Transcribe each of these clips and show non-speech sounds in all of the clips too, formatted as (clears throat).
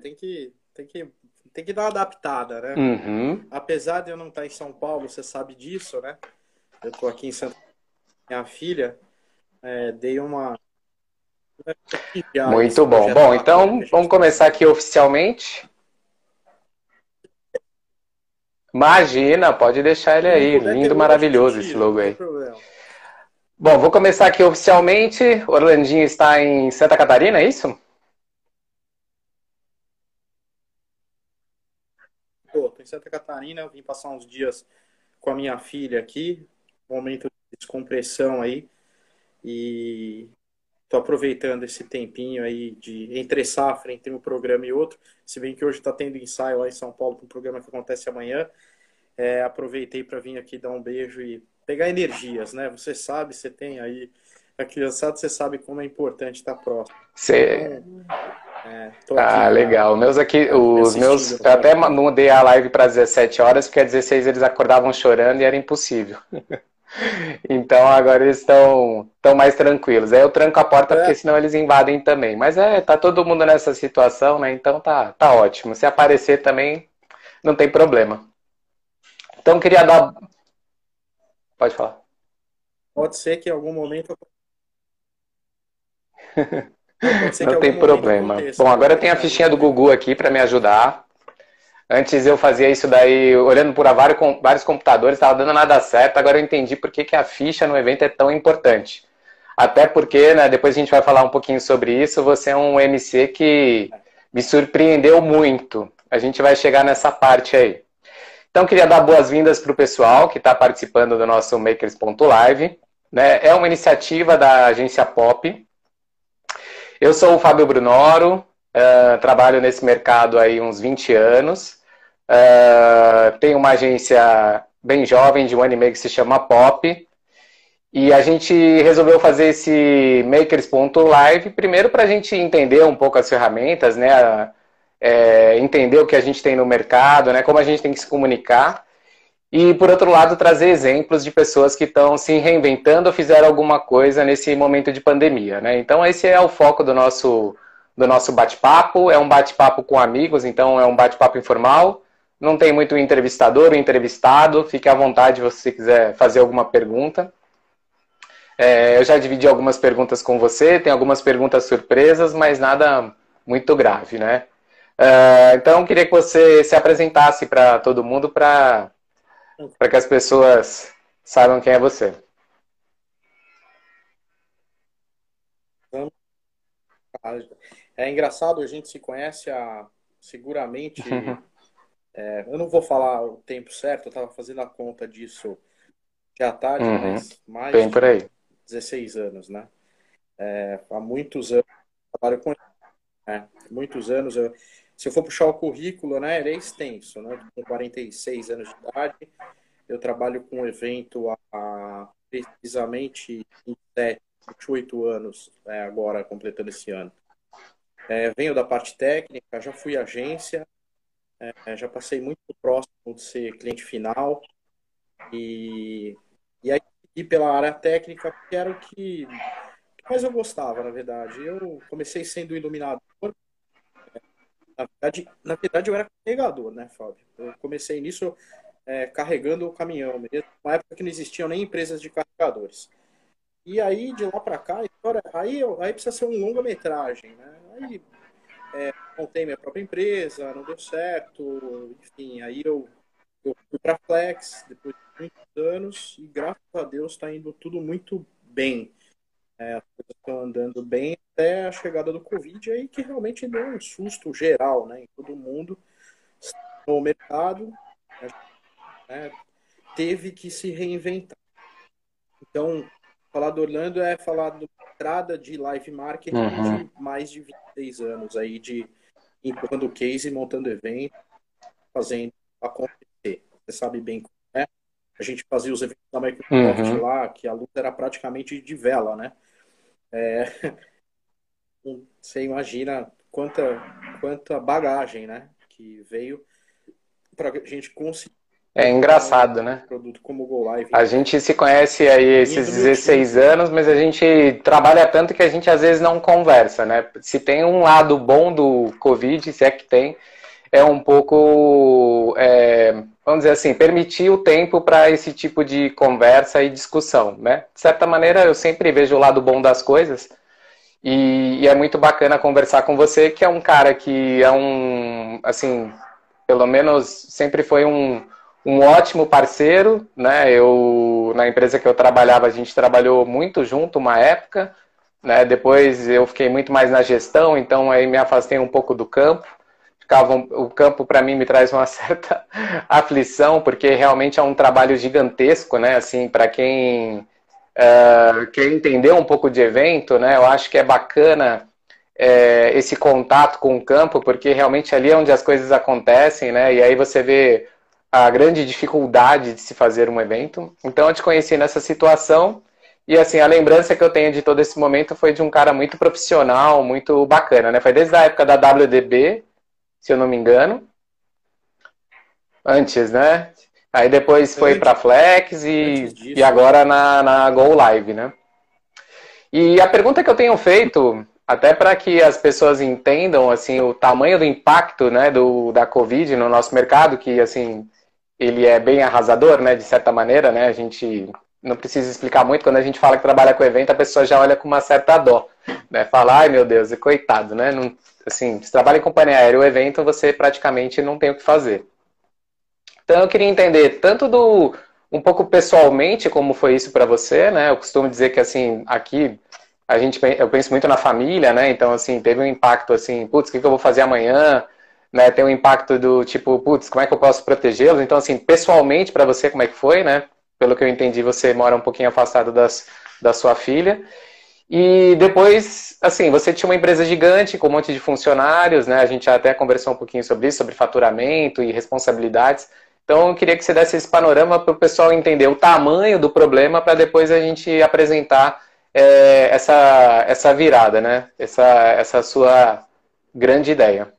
tem que, tem que, tem que dar uma adaptada, né? Uhum. Apesar de eu não estar em São Paulo, você sabe disso, né? Eu tô aqui em Santa minha filha, é, dei uma. Muito bom. Bom, então vamos começar aqui oficialmente. Imagina, pode deixar ele aí. Lindo, maravilhoso esse logo aí. Bom, vou começar aqui oficialmente. Orlandinho está em Santa Catarina, é isso? Estou em Santa Catarina, vim passar uns dias com a minha filha aqui, momento de descompressão aí. E tô aproveitando esse tempinho aí de entre safra, entre um programa e outro. Se bem que hoje está tendo ensaio lá em São Paulo para um programa que acontece amanhã. É, aproveitei para vir aqui dar um beijo e pegar energias, né? Você sabe, você tem aí a criançada, você sabe como é importante estar próximo. Você... Então, é, ah, legal. Meus aqui, os meus, eu até mudei a live para 17 horas, porque às 16 eles acordavam chorando e era impossível. (laughs) Então agora eles estão tão mais tranquilos. Aí eu tranco a porta é. porque senão eles invadem também. Mas é, tá todo mundo nessa situação, né? Então tá, tá ótimo. Se aparecer também, não tem problema. Então queria dar Pode falar. Pode ser que em algum momento. (laughs) Não, tem problema. Bom, agora eu tenho a fichinha do Gugu aqui para me ajudar. Antes eu fazia isso daí olhando por vários computadores, estava dando nada certo. Agora eu entendi por que, que a ficha no evento é tão importante. Até porque, né, depois a gente vai falar um pouquinho sobre isso, você é um MC que me surpreendeu muito. A gente vai chegar nessa parte aí. Então, queria dar boas-vindas para o pessoal que está participando do nosso Makers.live. Né? É uma iniciativa da agência Pop. Eu sou o Fábio Brunoro, uh, trabalho nesse mercado aí uns 20 anos. Uh, tenho uma agência bem jovem, de um ano e meio, que se chama Pop. E a gente resolveu fazer esse Makers.live, primeiro para a gente entender um pouco as ferramentas, né? é, entender o que a gente tem no mercado, né, como a gente tem que se comunicar. E, por outro lado, trazer exemplos de pessoas que estão se reinventando ou fizeram alguma coisa nesse momento de pandemia. Né? Então, esse é o foco do nosso, do nosso bate-papo. É um bate-papo com amigos, então é um bate-papo informal. Não tem muito entrevistador ou entrevistado. Fique à vontade se você quiser fazer alguma pergunta. É, eu já dividi algumas perguntas com você, tem algumas perguntas surpresas, mas nada muito grave, né? Uh, então, queria que você se apresentasse para todo mundo para que as pessoas saibam quem é você. É engraçado, a gente se conhece há seguramente. (laughs) é, eu não vou falar o tempo certo, eu estava fazendo a conta disso já tarde, uhum. mas mais Bem por aí. 16 anos, né? É, há muitos anos trabalho com né? muitos anos eu se eu for puxar o currículo, né, ele é extenso, né? Com 46 anos de idade, eu trabalho com um evento há precisamente 27, 28 anos, né, agora completando esse ano. É, venho da parte técnica, já fui agência, é, já passei muito próximo de ser cliente final e, e aí pela área técnica, que era o que mais eu gostava, na verdade. Eu comecei sendo iluminador, na verdade, na verdade, eu era carregador, né, Fábio? Eu comecei nisso é, carregando o caminhão mesmo, uma época que não existiam nem empresas de carregadores. E aí, de lá para cá, história, aí, aí precisa ser um longa-metragem, né? Aí é, montei minha própria empresa, não deu certo, enfim, aí eu, eu fui para Flex depois de muitos anos e graças a Deus está indo tudo muito bem. É, as coisas estão andando bem até a chegada do Covid, aí que realmente deu um susto geral né, em todo mundo. No mercado né, teve que se reinventar. Então, falar do Orlando é falar da entrada de live marketing uhum. de mais de 26 anos aí de empurrando case, montando evento, fazendo acontecer. Você sabe bem como é. A gente fazia os eventos da Microsoft uhum. lá, que a luta era praticamente de vela, né? É, você imagina quanta, quanta bagagem né, que veio para a gente conseguir É engraçado, né? Produto como o Go Live. A gente se conhece aí esses 16 anos, mas a gente trabalha tanto que a gente às vezes não conversa, né? Se tem um lado bom do Covid, se é que tem, é um pouco, é, vamos dizer assim, permitir o tempo para esse tipo de conversa e discussão, né? De certa maneira, eu sempre vejo o lado bom das coisas e, e é muito bacana conversar com você, que é um cara que é um, assim, pelo menos sempre foi um um ótimo parceiro, né? Eu na empresa que eu trabalhava a gente trabalhou muito junto uma época, né? Depois eu fiquei muito mais na gestão, então aí me afastei um pouco do campo. O campo para mim me traz uma (laughs) certa aflição porque realmente é um trabalho gigantesco, né? Assim para quem uh, quer entender um pouco de evento, né? Eu acho que é bacana é, esse contato com o campo, porque realmente ali é onde as coisas acontecem, né? E aí você vê a grande dificuldade de se fazer um evento. Então eu te conheci nessa situação e assim, a lembrança que eu tenho de todo esse momento foi de um cara muito profissional, muito bacana, né? Foi desde a época da WDB, se eu não me engano. Antes, né? Aí depois foi para Flex e, e agora na, na Go Live, né? E a pergunta que eu tenho feito, até para que as pessoas entendam assim o tamanho do impacto, né, do, da Covid no nosso mercado, que assim ele é bem arrasador, né, de certa maneira, né? A gente não precisa explicar muito quando a gente fala que trabalha com evento, a pessoa já olha com uma certa dó, né? Fala, ai meu Deus, coitado, né? Não, assim, se trabalha em companhia aérea, o evento você praticamente não tem o que fazer. Então eu queria entender tanto do um pouco pessoalmente como foi isso para você, né? Eu costumo dizer que assim aqui a gente eu penso muito na família, né? Então assim teve um impacto assim, putz, o que eu vou fazer amanhã? né, tem um impacto do tipo, putz, como é que eu posso protegê-los? Então, assim, pessoalmente, para você, como é que foi, né? Pelo que eu entendi, você mora um pouquinho afastado das, da sua filha. E depois, assim, você tinha uma empresa gigante com um monte de funcionários, né? A gente até conversou um pouquinho sobre isso, sobre faturamento e responsabilidades. Então, eu queria que você desse esse panorama para o pessoal entender o tamanho do problema para depois a gente apresentar é, essa, essa virada, né? Essa, essa sua grande ideia.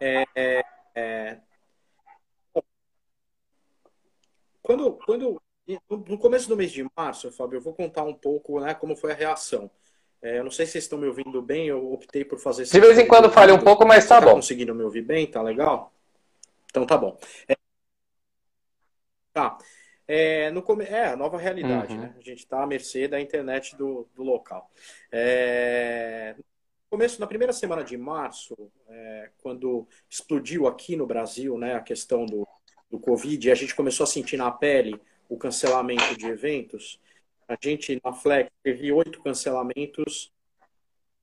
É, é, é... Quando, quando, no começo do mês de março, Fábio, eu vou contar um pouco né, como foi a reação. É, eu não sei se vocês estão me ouvindo bem, eu optei por fazer... De vez em quando falha um pouco, mas tá, tá bom. conseguindo me ouvir bem? Tá legal? Então tá bom. É, tá. É, no é a nova realidade, uhum. né? A gente está à mercê da internet do, do local. É começo, na primeira semana de março, é, quando explodiu aqui no Brasil né, a questão do, do Covid, e a gente começou a sentir na pele o cancelamento de eventos, a gente na Flex teve oito cancelamentos,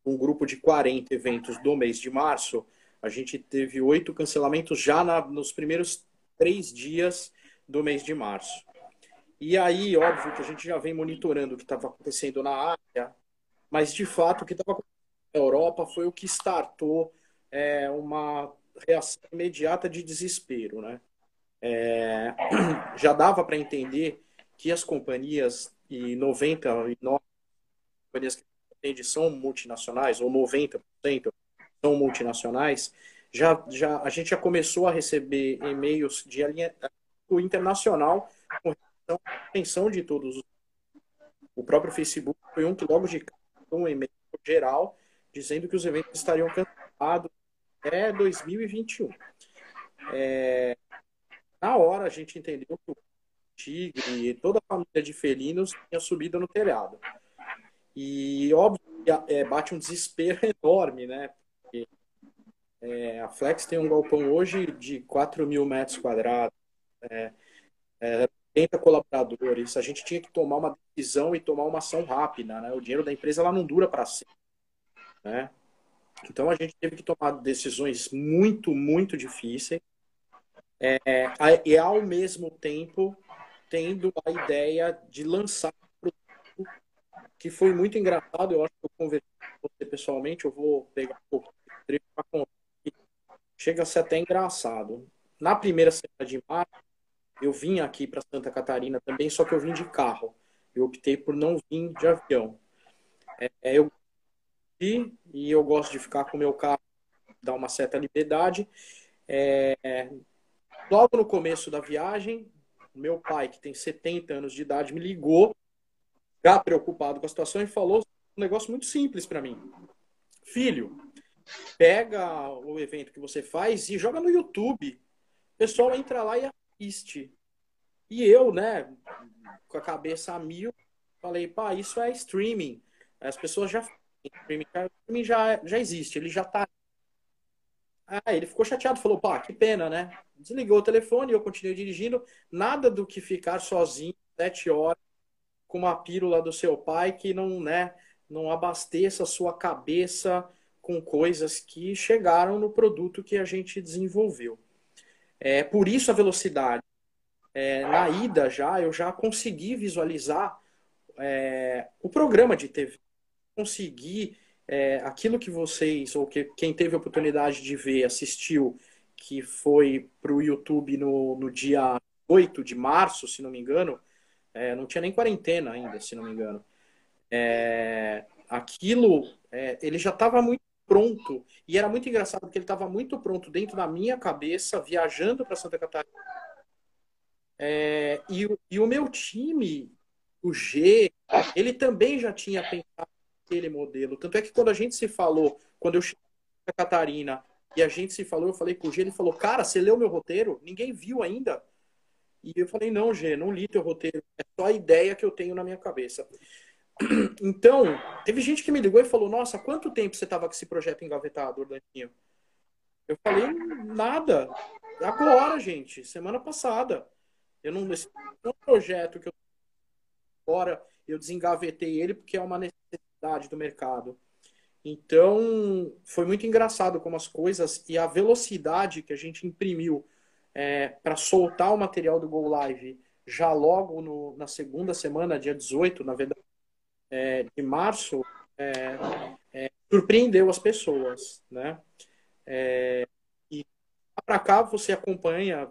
um grupo de 40 eventos do mês de março, a gente teve oito cancelamentos já na, nos primeiros três dias do mês de março. E aí, óbvio que a gente já vem monitorando o que estava acontecendo na área, mas de fato o que estava acontecendo Europa foi o que startou é, uma reação imediata de desespero. Né? É, (clears throat) já dava para entender que as companhias, e 99 companhias que atende são multinacionais, ou 90% são multinacionais, já, já, a gente já começou a receber e-mails de alinhamento internacional com relação à atenção de todos. O próprio Facebook foi um que logo de cara um e-mail geral dizendo que os eventos estariam cancelados até 2021. É, na hora a gente entendeu que o tigre toda a família de felinos tinha subido no telhado. E óbvio é, bate um desespero (laughs) enorme, né? Porque, é, a Flex tem um galpão hoje de 4 mil metros quadrados, é, é, 80 colaboradores. A gente tinha que tomar uma decisão e tomar uma ação rápida, né? O dinheiro da empresa ela não dura para sempre. Né? Então a gente teve que tomar decisões muito, muito difíceis. É, e ao mesmo tempo tendo a ideia de lançar um produto que foi muito engraçado. Eu acho que eu conversei com você pessoalmente, eu vou pegar um de para contar. Chega a ser até engraçado. Na primeira semana de março, eu vim aqui para Santa Catarina também, só que eu vim de carro. Eu optei por não vir de avião. É, eu e eu gosto de ficar com o meu carro dá uma certa liberdade. É, logo no começo da viagem, meu pai, que tem 70 anos de idade, me ligou, já preocupado com a situação, e falou um negócio muito simples para mim. Filho, pega o evento que você faz e joga no YouTube. O pessoal entra lá e assiste. E eu, né, com a cabeça a mil, falei, pá, isso é streaming. As pessoas já streaming, já, já existe, ele já tá. Ah, ele ficou chateado, falou, pá, que pena, né? Desligou o telefone, eu continuei dirigindo. Nada do que ficar sozinho sete horas com uma pílula do seu pai que não, né, não abasteça a sua cabeça com coisas que chegaram no produto que a gente desenvolveu. É, por isso a velocidade. É, na ida já, eu já consegui visualizar é, o programa de TV. Consegui é, aquilo que vocês, ou que quem teve a oportunidade de ver, assistiu, que foi para o YouTube no, no dia 8 de março, se não me engano, é, não tinha nem quarentena ainda, se não me engano. É, aquilo, é, ele já estava muito pronto. E era muito engraçado porque ele estava muito pronto dentro da minha cabeça, viajando para Santa Catarina. É, e, e, o meu time, o G, ele também já tinha pensado aquele modelo. Tanto é que quando a gente se falou, quando eu cheguei Santa Catarina e a gente se falou, eu falei com o G, ele falou, cara, você leu meu roteiro? Ninguém viu ainda. E eu falei, não, G, não li teu roteiro. É só a ideia que eu tenho na minha cabeça. (clears throat) Então, teve gente que me ligou e falou: Nossa, quanto tempo você estava com esse projeto engavetado, Orlandinho? Eu falei: Nada. Agora, gente, semana passada. Eu não. Esse é um projeto que eu. Agora, eu desengavetei ele porque é uma necessidade do mercado. Então, foi muito engraçado como as coisas e a velocidade que a gente imprimiu é, para soltar o material do Go Live já logo no, na segunda semana, dia 18, na verdade, é, de março é, é, surpreendeu as pessoas, né? É, e para cá você acompanha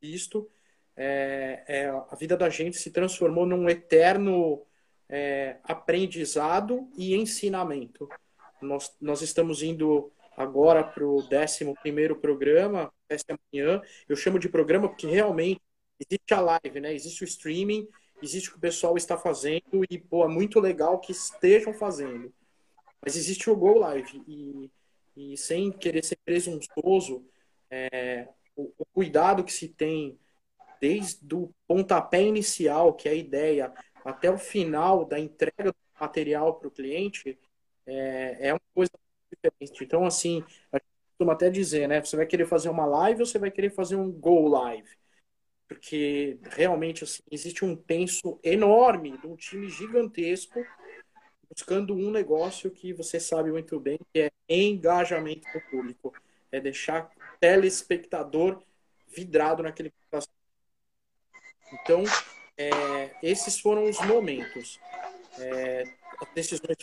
isto, é, a vida da gente se transformou num eterno aprendizado e ensinamento. Nós, nós estamos indo agora para o 11 programa, esta manhã. Eu chamo de programa porque realmente existe a live, né? existe o streaming existe o que o pessoal está fazendo e, pô, é muito legal que estejam fazendo. Mas existe o Go Live e, e sem querer ser presunçoso, é, o, o, cuidado que se tem desde o pontapé inicial, que é a ideia, até o final da entrega do material para o cliente, é, é uma coisa diferente. Então, assim, a gente costuma até dizer, né? Você vai querer fazer uma live ou você vai querer fazer um Go Live? porque realmente assim, existe um penso enorme de um time gigantesco buscando um negócio que você sabe muito bem, que é engajamento do público. É deixar o telespectador vidrado naquele Então, é, esses foram os momentos. É, as decisões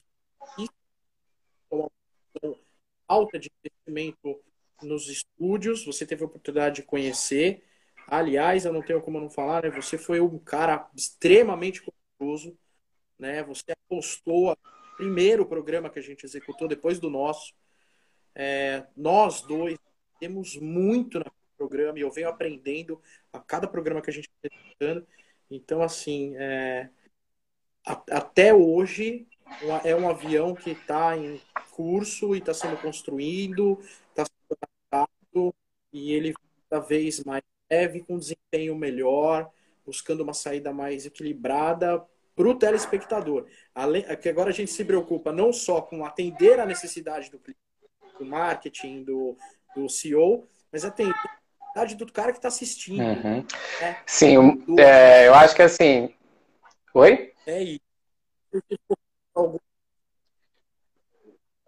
alta de investimento nos estúdios, você teve a oportunidade de conhecer, Aliás, eu não tenho como não falar, né? Você foi um cara extremamente corajoso, né? Você apostou primeiro programa que a gente executou depois do nosso. É, nós dois temos muito no programa e eu venho aprendendo a cada programa que a gente está executando. Então, assim, é, a, até hoje é um avião que está em curso e está sendo construído, está sendo adaptado e ele cada vez mais leve, com desempenho melhor, buscando uma saída mais equilibrada para o telespectador. Além, que agora a gente se preocupa não só com atender a necessidade do, do marketing, do, do CEO, mas atender a necessidade do cara que está assistindo. Uhum. Né? Sim, do... é, eu acho que assim. Oi? É isso.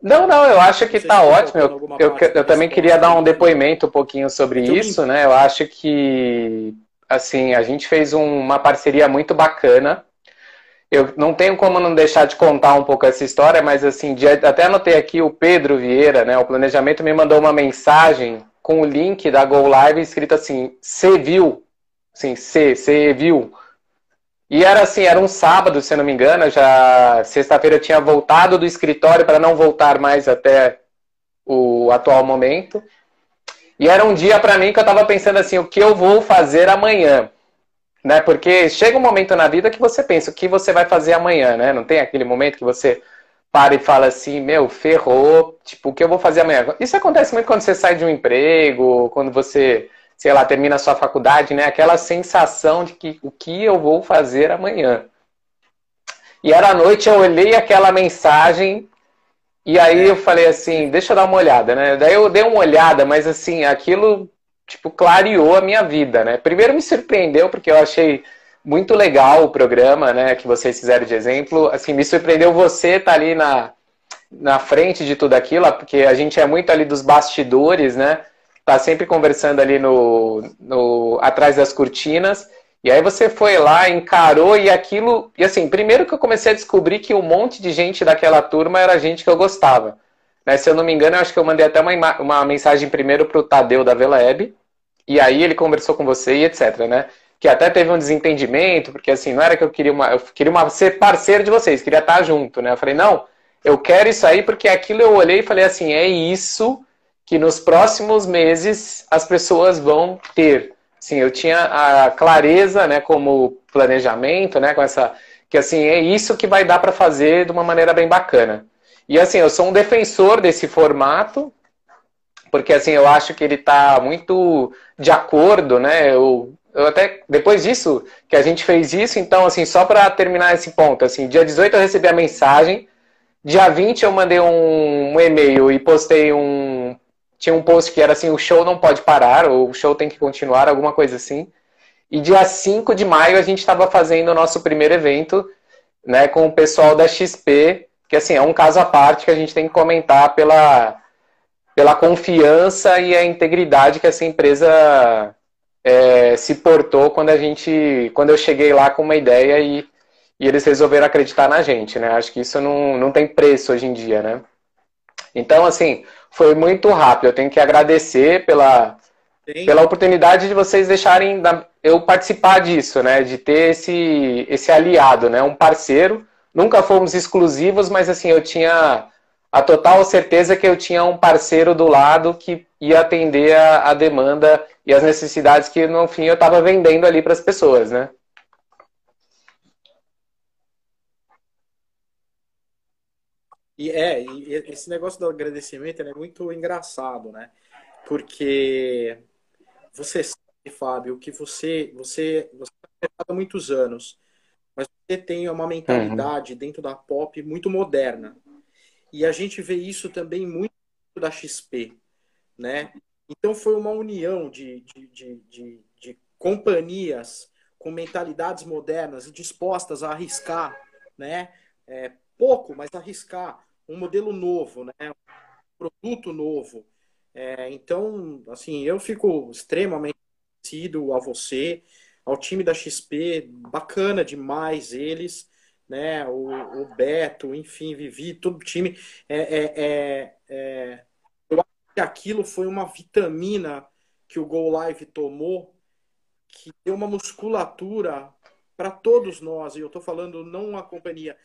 Não, não, eu acho que está ótimo. Eu, eu, eu também queria dar um depoimento um pouquinho sobre isso, né? Eu acho que, assim, a gente fez um, uma parceria muito bacana. Eu não tenho como não deixar de contar um pouco essa história, mas, assim, de, até anotei aqui o Pedro Vieira, né? O Planejamento me mandou uma mensagem com o link da Go Live escrito assim, você viu? Sim, C, você viu? E era assim, era um sábado, se não me engano, já sexta-feira tinha voltado do escritório para não voltar mais até o atual momento. E era um dia para mim que eu estava pensando assim, o que eu vou fazer amanhã? Né? Porque chega um momento na vida que você pensa o que você vai fazer amanhã, né? Não tem aquele momento que você para e fala assim, meu, ferrou, tipo, o que eu vou fazer amanhã? Isso acontece muito quando você sai de um emprego, quando você, sei lá, termina a sua faculdade, né? Aquela sensação de que o que eu vou fazer amanhã. E era à noite, eu olhei aquela mensagem e aí eu falei assim, deixa eu dar uma olhada, né? Daí eu dei uma olhada, mas assim, aquilo, tipo, clareou a minha vida, né? Primeiro me surpreendeu, porque eu achei muito legal o programa, né, que vocês fizeram de exemplo. Assim, me surpreendeu você estar tá ali na, na frente de tudo aquilo, porque a gente é muito ali dos bastidores, né? Tá sempre conversando ali no, no atrás das cortinas. E aí você foi lá, encarou e aquilo. E assim, primeiro que eu comecei a descobrir que um monte de gente daquela turma era gente que eu gostava. Né? Se eu não me engano, eu acho que eu mandei até uma, uma mensagem primeiro para o Tadeu da Veleb. E aí ele conversou com você e etc, né? Que até teve um desentendimento, porque assim, não era que eu queria uma. Eu queria uma, ser parceiro de vocês, queria estar junto, né? Eu falei, não, eu quero isso aí, porque aquilo eu olhei e falei assim, é isso que nos próximos meses as pessoas vão ter. Sim, eu tinha a clareza, né, como planejamento, né, com essa que assim é isso que vai dar para fazer de uma maneira bem bacana. E assim, eu sou um defensor desse formato, porque assim eu acho que ele está muito de acordo, né? Eu, eu até depois disso que a gente fez isso, então assim só para terminar esse ponto, assim, dia 18 eu recebi a mensagem, dia 20 eu mandei um, um e-mail e postei um tinha um post que era assim, o show não pode parar, ou o show tem que continuar, alguma coisa assim. E dia 5 de maio a gente estava fazendo o nosso primeiro evento, né, com o pessoal da XP, que assim, é um caso à parte que a gente tem que comentar pela, pela confiança e a integridade que essa empresa é, se portou quando a gente, quando eu cheguei lá com uma ideia e, e eles resolveram acreditar na gente, né? Acho que isso não, não tem preço hoje em dia, né? Então, assim, foi muito rápido. Eu tenho que agradecer pela, pela oportunidade de vocês deixarem eu participar disso, né? De ter esse, esse aliado, né? Um parceiro. Nunca fomos exclusivos, mas assim, eu tinha a total certeza que eu tinha um parceiro do lado que ia atender a, a demanda e as necessidades que, no fim, eu estava vendendo ali para as pessoas, né? E é, e esse negócio do agradecimento é muito engraçado, né? Porque você sabe, Fábio, que você você você está há muitos anos, mas você tem uma mentalidade uhum. dentro da pop muito moderna. E a gente vê isso também muito da XP, né? Então foi uma união de, de, de, de, de companhias com mentalidades modernas e dispostas a arriscar, né? É, pouco, mas arriscar um modelo novo, né? Um produto novo. É, então, assim, eu fico extremamente agradecido a você, ao time da XP, bacana demais eles, né? O, o Beto, enfim, Vivi, todo o time. É, é, é, é, eu acho que aquilo foi uma vitamina que o Go Live tomou, que deu uma musculatura para todos nós, e eu estou falando não a companhia,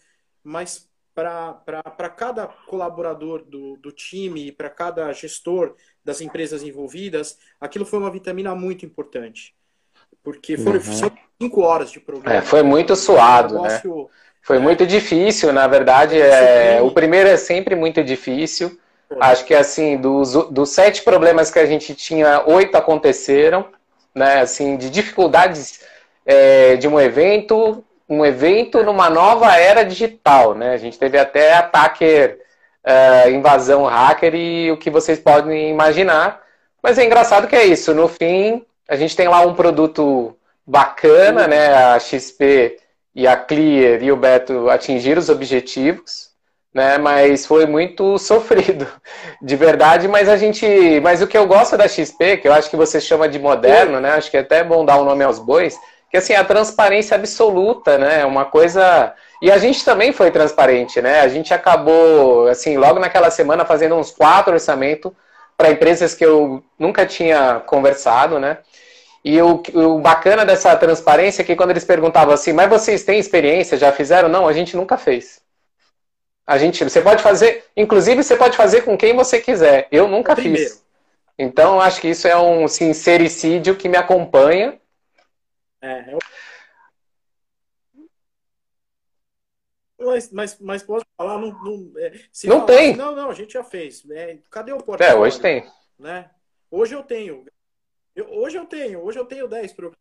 mas para cada colaborador do, do time, para cada gestor das empresas envolvidas, aquilo foi uma vitamina muito importante. Porque foram uhum. Cinco horas de programa. É, foi muito suado, um negócio, né? Foi é, muito difícil, na verdade. É, o primeiro é sempre muito difícil. Acho que, assim, dos, dos sete problemas que a gente tinha, oito aconteceram, né? Assim, de dificuldades é, de um evento, um evento numa nova era digital, né? A gente teve até ataque, uh, invasão hacker e o que vocês podem imaginar. Mas é engraçado que é isso. No fim, a gente tem lá um produto bacana, né? A XP e a Clear e o Beto atingiram os objetivos, né? Mas foi muito (laughs) sofrido, de verdade. Mas a gente, mas o que eu gosto da XP, que eu acho que você chama de moderno, né? Acho que é até bom dar um nome aos bois que assim, a transparência absoluta, né? Uma coisa. E a gente também foi transparente, né? A gente acabou, assim, logo naquela semana fazendo uns quatro orçamentos para empresas que eu nunca tinha conversado, né? E o, o, bacana dessa transparência é que quando eles perguntavam assim, mas vocês têm experiência, já fizeram? Não, a gente nunca fez. A gente, você pode fazer, inclusive você pode fazer com quem você quiser. Eu nunca fiz. Então acho que isso é um sincericídio que me acompanha. É, eu... Mas, mas, mas posso falar, não, não, é, não tem. Não, não, a gente já fez. É, cadê o portal? É, hoje tem. Né? Hoje eu tenho. Eu, hoje eu tenho, hoje eu tenho 10 programas.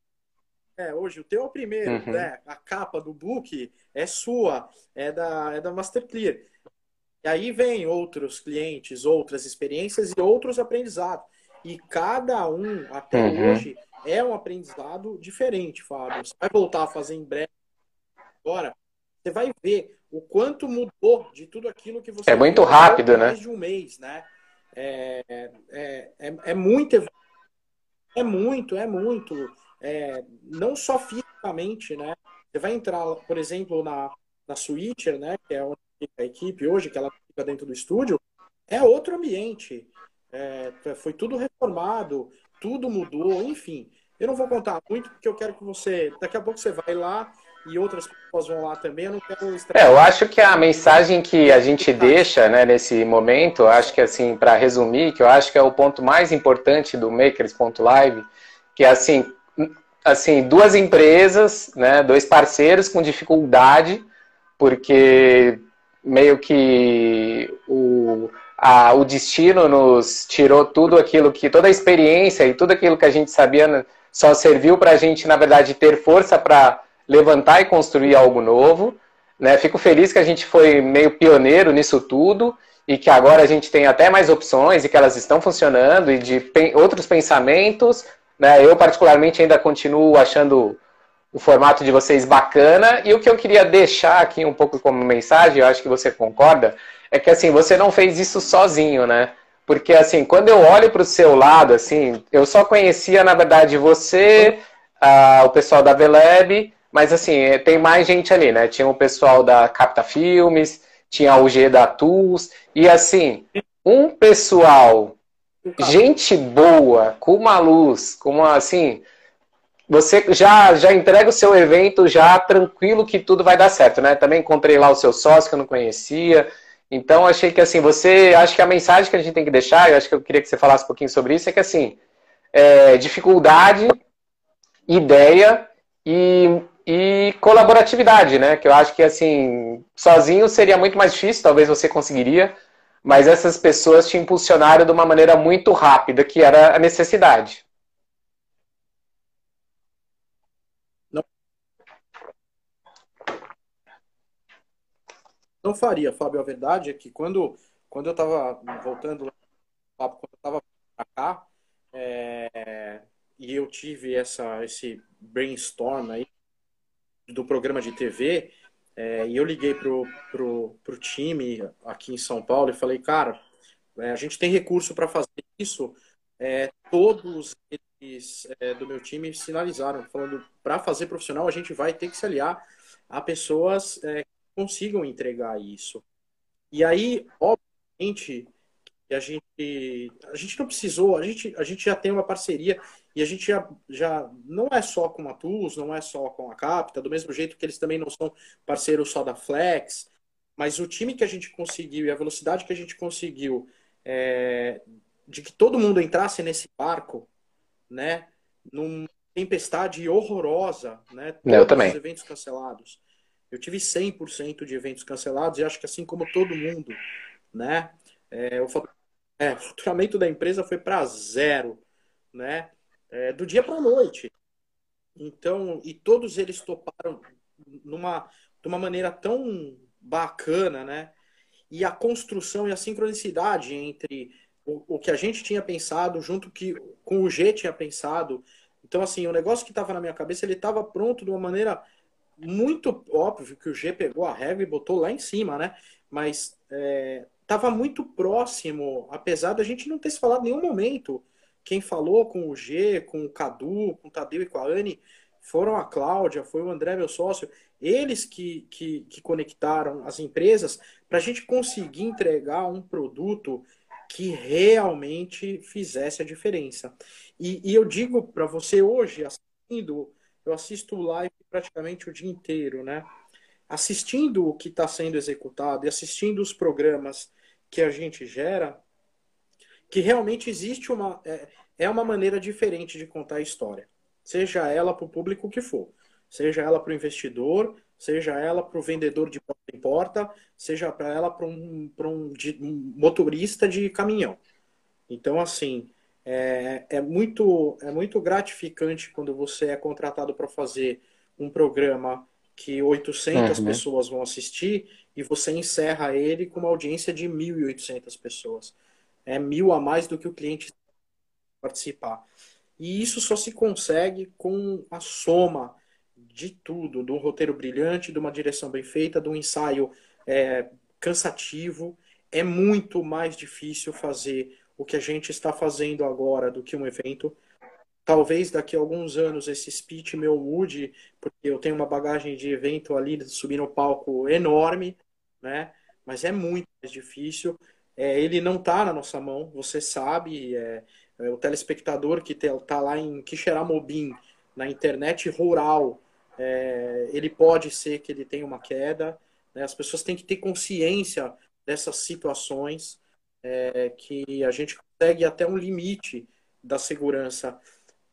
É, hoje o teu é o primeiro, uhum. né? A capa do book é sua, é da, é da Masterclear. E aí vem outros clientes, outras experiências e outros aprendizados. E cada um, até uhum. hoje, é um aprendizado diferente, Fábio. Você vai voltar a fazer em breve agora, você vai ver o quanto mudou de tudo aquilo que você. É muito rápido, né? De um mês, né? É, é, é, é muito. É muito, é muito é, não só fisicamente, né? Você vai entrar, por exemplo, na, na Switcher, né? Que é onde a equipe hoje, que ela fica dentro do estúdio, é outro ambiente. É, foi tudo reformado, tudo mudou, enfim. Eu não vou contar muito, porque eu quero que você. Daqui a pouco você vai lá e outras pessoas vão lá também. Eu não quero É, eu acho que a mensagem que a gente deixa né, nesse momento, acho que assim, para resumir, que eu acho que é o ponto mais importante do Makers.live, que é assim, assim, duas empresas, né, dois parceiros com dificuldade, porque meio que o, a, o destino nos tirou tudo aquilo que, toda a experiência e tudo aquilo que a gente sabia né, só serviu para a gente, na verdade, ter força para levantar e construir algo novo. Né? Fico feliz que a gente foi meio pioneiro nisso tudo e que agora a gente tem até mais opções e que elas estão funcionando e de outros pensamentos, né? Eu, particularmente, ainda continuo achando o formato de vocês bacana. E o que eu queria deixar aqui um pouco como mensagem, eu acho que você concorda, é que assim, você não fez isso sozinho, né? Porque assim, quando eu olho para o seu lado, assim, eu só conhecia, na verdade, você, o pessoal da Veleb, mas assim, tem mais gente ali, né? Tinha o pessoal da Capta Filmes, tinha o G da Tools, e assim, um pessoal gente boa, com uma luz, com uma assim, você já já entrega o seu evento já tranquilo que tudo vai dar certo, né? Também encontrei lá o seu sócio que eu não conhecia. Então achei que assim, você acho que a mensagem que a gente tem que deixar, eu acho que eu queria que você falasse um pouquinho sobre isso, é que assim, é, dificuldade, ideia e, e colaboratividade, né? Que eu acho que assim, sozinho seria muito mais difícil, talvez você conseguiria, mas essas pessoas te impulsionaram de uma maneira muito rápida, que era a necessidade. Não, não faria, Fábio. A verdade é que quando, quando eu estava voltando, quando eu estava para cá, é, e eu tive essa, esse brainstorm aí do programa de TV, é, e eu liguei pro, pro, pro time aqui em São Paulo e falei, cara, é, a gente tem recurso para fazer isso. É, todos eles é, do meu time sinalizaram, falando, para fazer profissional, a gente vai ter que se aliar a pessoas é, que consigam entregar isso. E aí, obviamente, a gente, a gente não precisou, a gente, a gente já tem uma parceria e a gente já, já não é só com a Tools, não é só com a Capta, do mesmo jeito que eles também não são parceiros só da Flex, mas o time que a gente conseguiu e a velocidade que a gente conseguiu é, de que todo mundo entrasse nesse barco, né, numa tempestade horrorosa, né, todos Eu também. os eventos cancelados. Eu tive 100% de eventos cancelados e acho que assim como todo mundo, né, é, o, é, o faturamento da empresa foi para zero, né? É, do dia para a noite. Então, e todos eles toparam numa, de uma maneira tão bacana, né? E a construção e a sincronicidade entre o, o que a gente tinha pensado junto que com o G tinha pensado. Então, assim, o negócio que estava na minha cabeça, ele estava pronto de uma maneira muito óbvio que o G pegou a regra e botou lá em cima, né? Mas estava é, muito próximo, apesar da gente não ter se falado em nenhum momento. Quem falou com o G, com o Cadu, com o Tadeu e com a Anne foram a Cláudia, foi o André, meu sócio. Eles que, que, que conectaram as empresas para a gente conseguir entregar um produto que realmente fizesse a diferença. E, e eu digo para você hoje, assistindo, eu assisto live praticamente o dia inteiro, né? assistindo o que está sendo executado e assistindo os programas que a gente gera, que realmente existe uma é, é uma maneira diferente de contar a história, seja ela para o público que for, seja ela para o investidor, seja ela para o vendedor de porta em porta, seja para ela para um, um, um motorista de caminhão. Então, assim, é, é, muito, é muito gratificante quando você é contratado para fazer um programa que 800 uhum. pessoas vão assistir e você encerra ele com uma audiência de 1.800 pessoas. É mil a mais do que o cliente participar. E isso só se consegue com a soma de tudo, de um roteiro brilhante, de uma direção bem feita, de um ensaio é, cansativo. É muito mais difícil fazer o que a gente está fazendo agora do que um evento. Talvez daqui a alguns anos esse speech meu mude, porque eu tenho uma bagagem de evento ali, subir no palco enorme, né? Mas é muito mais difícil. É, ele não está na nossa mão, você sabe. É, é, o telespectador que está lá em Quixeramobim, na internet rural, é, ele pode ser que ele tenha uma queda. Né? As pessoas têm que ter consciência dessas situações é, que a gente consegue até um limite da segurança.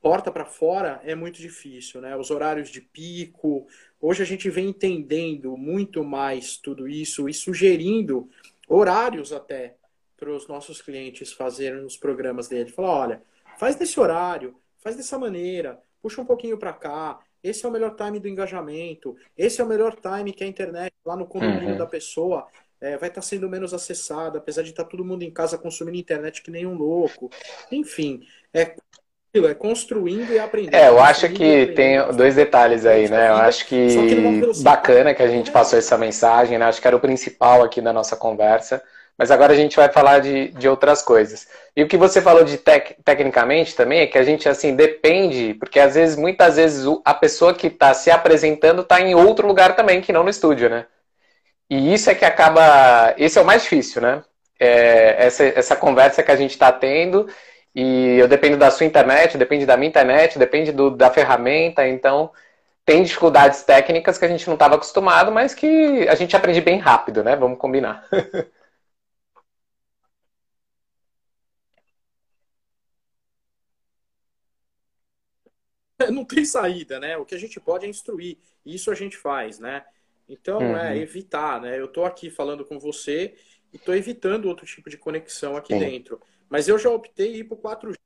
Porta para fora é muito difícil, né? Os horários de pico. Hoje a gente vem entendendo muito mais tudo isso e sugerindo horários até para os nossos clientes fazerem os programas dele. Falar, olha, faz desse horário, faz dessa maneira, puxa um pouquinho para cá. Esse é o melhor time do engajamento. Esse é o melhor time que a internet lá no condomínio uhum. da pessoa é, vai estar tá sendo menos acessada, apesar de estar tá todo mundo em casa consumindo internet que nem um louco. Enfim, é é construindo e aprendendo. É, eu acho que tem dois detalhes aí, né? Eu acho que, que bacana que a gente passou essa mensagem, né? Acho que era o principal aqui da nossa conversa. Mas agora a gente vai falar de, de outras coisas. E o que você falou de tec, tecnicamente também é que a gente, assim, depende, porque às vezes, muitas vezes, a pessoa que está se apresentando está em outro lugar também, que não no estúdio, né? E isso é que acaba. Esse é o mais difícil, né? É, essa, essa conversa que a gente está tendo, e eu dependo da sua internet, depende da minha internet, depende do, da ferramenta, então tem dificuldades técnicas que a gente não estava acostumado, mas que a gente aprende bem rápido, né? Vamos combinar. (laughs) não tem saída, né? O que a gente pode é instruir. Isso a gente faz, né? Então, é uhum. é evitar, né? Eu estou aqui falando com você e estou evitando outro tipo de conexão aqui Sim. dentro. Mas eu já optei ir para o 4G,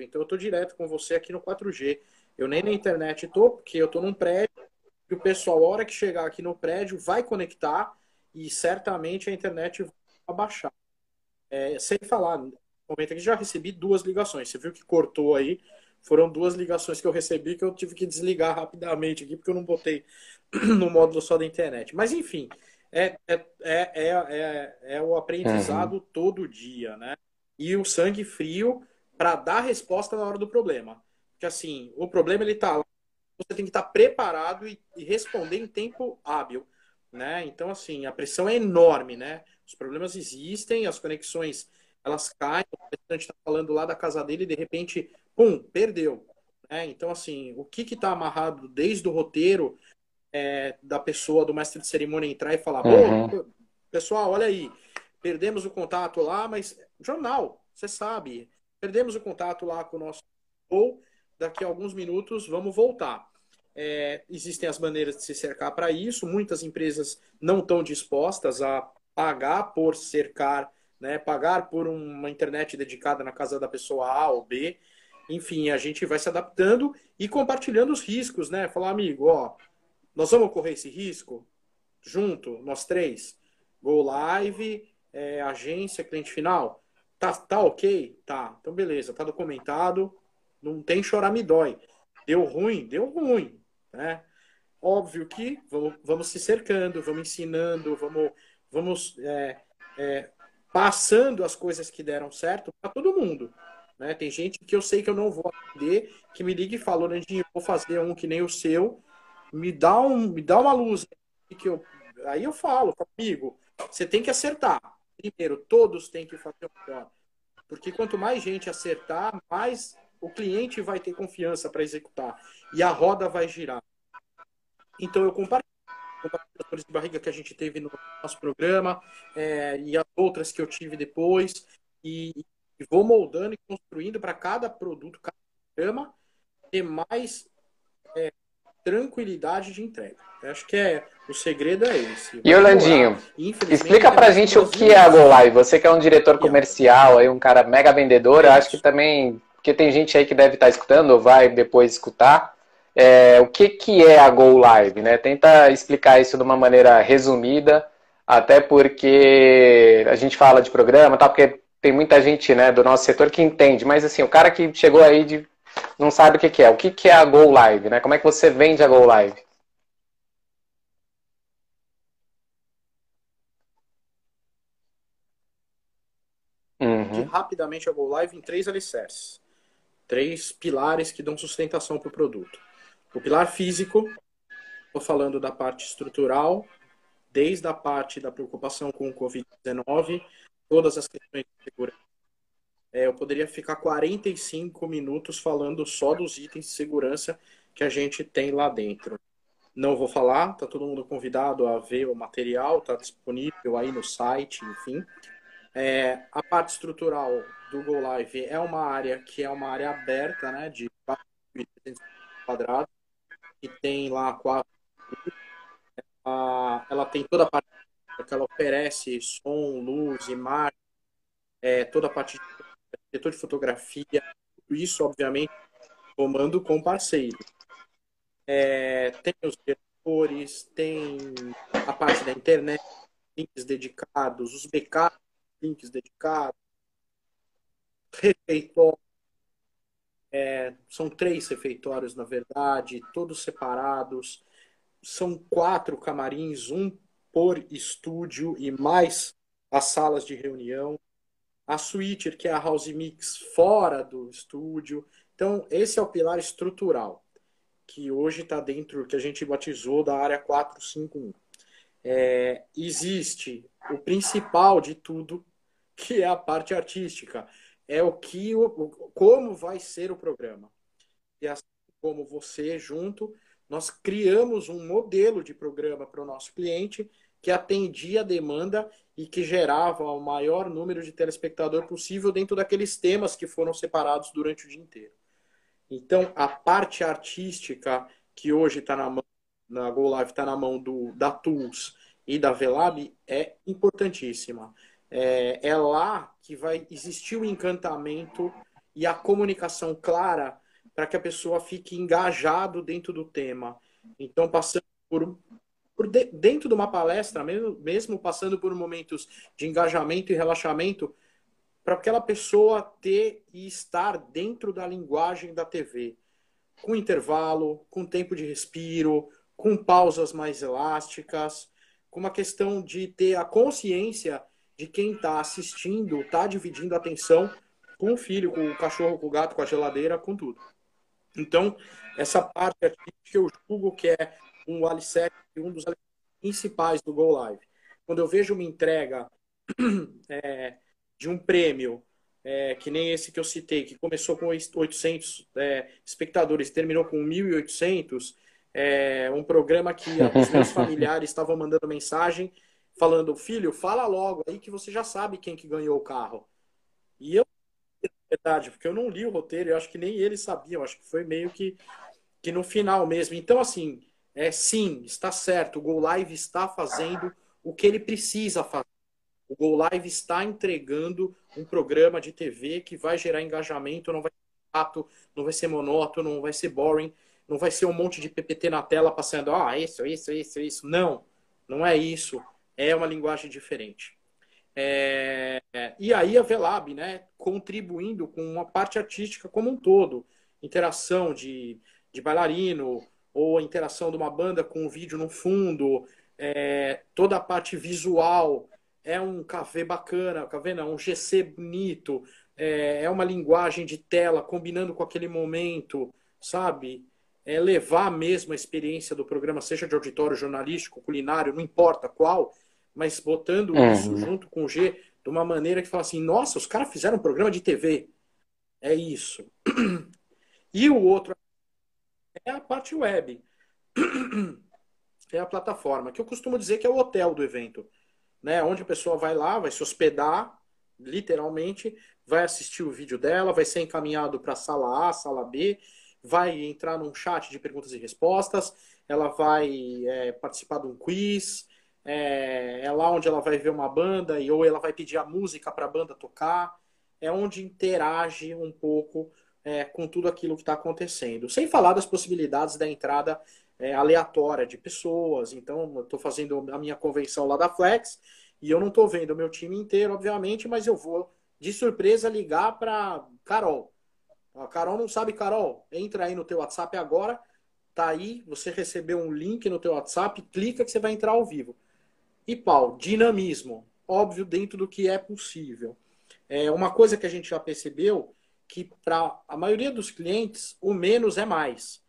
então eu estou direto com você aqui no 4G. Eu nem na internet estou, porque eu estou num prédio e o pessoal, a hora que chegar aqui no prédio, vai conectar e certamente a internet vai abaixar. É, sem falar, no momento aqui já recebi duas ligações. Você viu que cortou aí, foram duas ligações que eu recebi que eu tive que desligar rapidamente aqui, porque eu não botei (clears throat) no módulo só da internet. Mas, enfim, é, é, é, é, é o aprendizado uhum. todo dia, né? E o sangue frio para dar resposta na hora do problema. Porque, assim, o problema ele tá lá, você tem que estar tá preparado e, e responder em tempo hábil, né? Então, assim, a pressão é enorme, né? Os problemas existem, as conexões elas caem, o representante está falando lá da casa dele e de repente pum, perdeu. Né? Então, assim, o que está amarrado desde o roteiro é, da pessoa, do mestre de cerimônia entrar e falar, uhum. pessoal, olha aí, perdemos o contato lá, mas jornal, você sabe, perdemos o contato lá com o nosso ou daqui a alguns minutos vamos voltar. É, existem as maneiras de se cercar para isso. Muitas empresas não estão dispostas a pagar por cercar, né, pagar por uma internet dedicada na casa da pessoa A ou B enfim, a gente vai se adaptando e compartilhando os riscos, né? Falar, amigo, ó, nós vamos correr esse risco junto, nós três. Go Live, é, agência, cliente final. Tá, tá ok? Tá. Então, beleza, tá documentado. Não tem chorar me dói. Deu ruim? Deu ruim, né? Óbvio que vamos, vamos se cercando, vamos ensinando, vamos, vamos é, é, passando as coisas que deram certo para todo mundo. Né? Tem gente que eu sei que eu não vou atender, que me liga e fala, Nandinho, vou fazer um que nem o seu, me dá, um, me dá uma luz. Que eu... Aí eu falo, amigo, você tem que acertar. Primeiro, todos têm que fazer o melhor. Porque quanto mais gente acertar, mais o cliente vai ter confiança para executar. E a roda vai girar. Então eu compartilho, compartilho dores de barriga que a gente teve no nosso programa é, e as outras que eu tive depois. E, e vou moldando e construindo para cada produto, cada programa, ter mais é, tranquilidade de entrega. Eu acho que é o segredo é esse. E Orlandinho, explica pra gente o que é a Go Live. Você que é um diretor comercial, aí um cara mega vendedor, eu acho que também, porque tem gente aí que deve estar escutando ou vai depois escutar. É, o que, que é a Go Live, né? Tenta explicar isso de uma maneira resumida, até porque a gente fala de programa, tá? Porque tem muita gente, né, do nosso setor que entende, mas assim, o cara que chegou aí de não sabe o que, que é. O que, que é a Go Live, né? Como é que você vende a Go Live? Uhum. rapidamente a Go Live em três alicerces. Três pilares que dão sustentação para o produto. O pilar físico, estou falando da parte estrutural, desde a parte da preocupação com o Covid-19, todas as questões de segurança. É, eu poderia ficar 45 minutos falando só dos itens de segurança que a gente tem lá dentro. Não vou falar, tá todo mundo convidado a ver o material, tá disponível aí no site, enfim. É, a parte estrutural do Go Live é uma área que é uma área aberta, né, de 4.300 quadrados, que tem lá quatro. Ela tem toda a parte que ela oferece som, luz, imagem, é, toda a parte de diretor de fotografia, tudo isso, obviamente, comando com parceiro. É, tem os diretores, tem a parte da internet, links dedicados, os backups, links dedicados, refeitório, é, são três refeitórios, na verdade, todos separados. São quatro camarins, um por estúdio e mais as salas de reunião. A suíte, que é a house mix fora do estúdio. Então, esse é o pilar estrutural, que hoje está dentro, que a gente batizou da área 451. É, existe o principal de tudo, que é a parte artística é o que o, como vai ser o programa. E assim como você junto, nós criamos um modelo de programa para o nosso cliente que atendia a demanda e que gerava o maior número de telespectador possível dentro daqueles temas que foram separados durante o dia inteiro. Então, a parte artística que hoje está na mão, na Go Live está na mão do, da Tools e da Velab é importantíssima. É, é lá que vai existir o encantamento e a comunicação clara para que a pessoa fique engajado dentro do tema. Então, passando por, por de, dentro de uma palestra, mesmo, mesmo passando por momentos de engajamento e relaxamento, para aquela pessoa ter e estar dentro da linguagem da TV, com intervalo, com tempo de respiro, com pausas mais elásticas, com uma questão de ter a consciência de quem está assistindo, está dividindo a atenção com o filho, com o cachorro, com o gato, com a geladeira, com tudo. Então, essa parte aqui que eu julgo que é um alicerce, um dos principais do Go Live. Quando eu vejo uma entrega (clears throat) é, de um prêmio, é, que nem esse que eu citei, que começou com 800 é, espectadores e terminou com 1.800, é, um programa que (laughs) os meus familiares estavam mandando mensagem falando, filho, fala logo aí que você já sabe quem que ganhou o carro. E eu, verdade, porque eu não li o roteiro, eu acho que nem eles sabiam, acho que foi meio que, que no final mesmo. Então, assim, é sim, está certo, o Go Live está fazendo o que ele precisa fazer. O Go Live está entregando um programa de TV que vai gerar engajamento, não vai ser chato, não vai ser monótono, não vai ser boring, não vai ser um monte de PPT na tela passando, ah, isso, isso, isso, isso. Não, não é isso é uma linguagem diferente. É, e aí a Velab, né, contribuindo com uma parte artística como um todo, interação de, de bailarino ou a interação de uma banda com um vídeo no fundo, é, toda a parte visual é um KV bacana, KV não, um GC bonito, é, é uma linguagem de tela combinando com aquele momento, sabe? É levar mesmo a experiência do programa, seja de auditório jornalístico, culinário, não importa qual, mas botando uhum. isso junto com o G de uma maneira que fala assim: nossa, os caras fizeram um programa de TV. É isso. (clears throat) E o outro é a parte web. tem (clears throat) a plataforma, que eu costumo dizer que é o hotel do evento, né? Onde a pessoa vai lá, vai se hospedar, literalmente, vai assistir o vídeo dela, vai ser encaminhado para a sala A, sala B, vai entrar num chat de perguntas e respostas, ela vai é, participar de um quiz, é, é, lá onde ela vai ver uma banda e ou ela vai pedir a música para a banda tocar, é onde interage um pouco é, com tudo aquilo que está acontecendo. Sem falar das possibilidades da entrada é, aleatória de pessoas. Então, eu estou fazendo a minha convenção lá da Flex e eu não estou vendo o meu time inteiro, obviamente, mas eu vou de surpresa ligar para Carol. A Carol não sabe, Carol, entra aí no teu WhatsApp agora, tá aí, você recebeu um link no teu WhatsApp, clica que você vai entrar ao vivo. E pau, dinamismo, óbvio, dentro do que é possível. É uma coisa que a gente já percebeu que para a maioria dos clientes o menos é mais.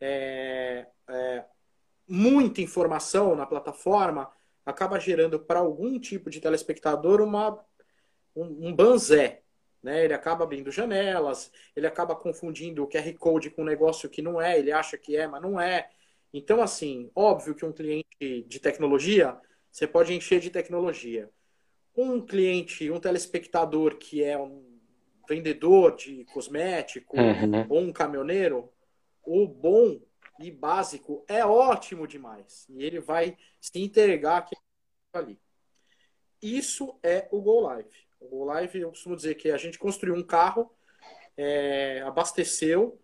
É, é, muita informação na plataforma acaba gerando para algum tipo de telespectador uma, um, um banzé. Né? Ele acaba abrindo janelas, ele acaba confundindo o QR Code com um negócio que não é, ele acha que é, mas não é. Então, assim, óbvio que um cliente de tecnologia, você pode encher de tecnologia. Um cliente, um telespectador que é um vendedor de cosmético uhum. ou um caminhoneiro, o bom e básico é ótimo demais. E ele vai se entregar ali. Isso é o Go Live. O Go Live, eu costumo dizer que a gente construiu um carro, é, abasteceu,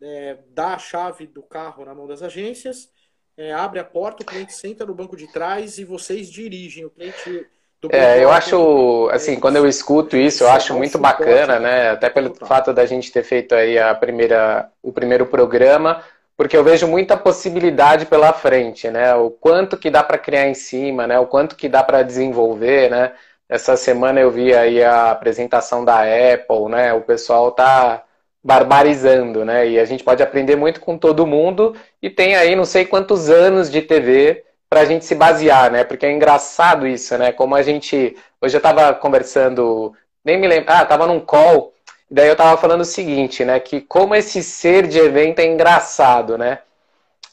é, dá a chave do carro na mão das agências, é, abre a porta, o cliente senta no banco de trás e vocês dirigem. O cliente é, eu acho, assim, quando eu escuto isso, eu acho muito bacana, né? Até pelo fato da gente ter feito aí a primeira, o primeiro programa, porque eu vejo muita possibilidade pela frente, né? O quanto que dá para criar em cima, né? O quanto que dá para desenvolver, né? Essa semana eu vi aí a apresentação da Apple, né? O pessoal tá barbarizando, né? E a gente pode aprender muito com todo mundo e tem aí não sei quantos anos de TV para a gente se basear, né? Porque é engraçado isso, né? Como a gente. Hoje eu estava conversando, nem me lembro. Ah, estava num call, e daí eu estava falando o seguinte, né? Que como esse ser de evento é engraçado, né?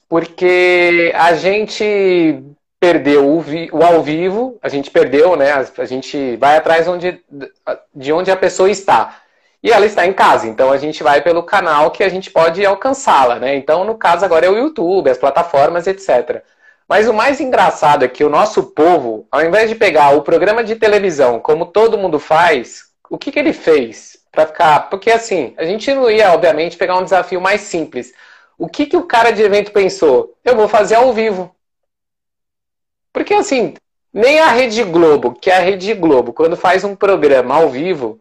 Porque a gente perdeu o, vi, o ao vivo, a gente perdeu, né? A, a gente vai atrás onde, de onde a pessoa está. E ela está em casa, então a gente vai pelo canal que a gente pode alcançá-la, né? Então, no caso, agora é o YouTube, as plataformas, etc. Mas o mais engraçado é que o nosso povo, ao invés de pegar o programa de televisão, como todo mundo faz, o que, que ele fez para ficar? Porque assim, a gente não ia, obviamente, pegar um desafio mais simples. O que, que o cara de evento pensou? Eu vou fazer ao vivo. Porque assim, nem a Rede Globo, que é a Rede Globo, quando faz um programa ao vivo,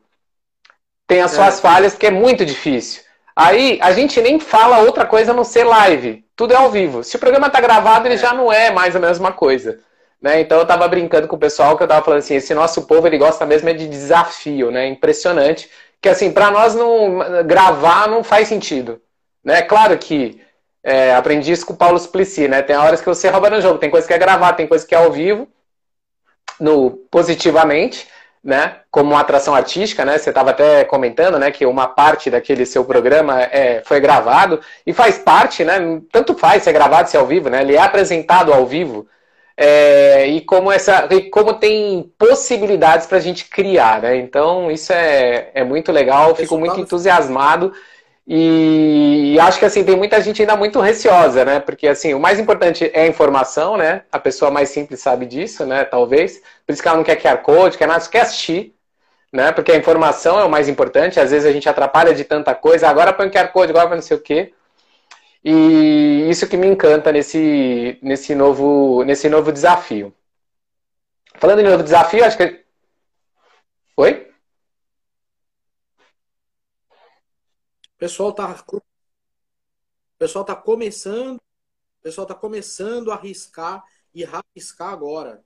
tem as suas é. falhas, porque é muito difícil. Aí a gente nem fala outra coisa a não ser live. Tudo é ao vivo. Se o programa está gravado, ele é. já não é mais a mesma coisa. Né? Então eu estava brincando com o pessoal que eu estava falando assim, esse nosso povo ele gosta mesmo é de desafio, né? Impressionante. Que assim, para nós não gravar não faz sentido. Né? Claro que é, aprendi isso com o Paulo Suplicy, né? Tem horas que você rouba no jogo, tem coisa que é gravar, tem coisa que é ao vivo, no positivamente né, como uma atração artística, né? Você estava até comentando, né, que uma parte daquele seu programa é, foi gravado e faz parte, né? Tanto faz se é gravado se é ao vivo, né? Ele é apresentado ao vivo é, e como essa, e como tem possibilidades para a gente criar, né? Então isso é, é muito legal. Fico muito entusiasmado e, acho que assim tem muita gente ainda muito receosa, né? Porque assim, o mais importante é a informação, né? A pessoa mais simples sabe disso, né? Talvez. Por isso que ela não quer QR Code, quer nada, quer assistir, né? Porque a informação é o mais importante. Às vezes a gente atrapalha de tanta coisa. Agora põe QR Code, agora põe não sei o quê. E isso que me encanta nesse, nesse, novo, nesse novo desafio. Falando em novo desafio, acho que. Oi? Pessoal tá o pessoal tá começando, o pessoal tá começando a arriscar e arriscar agora,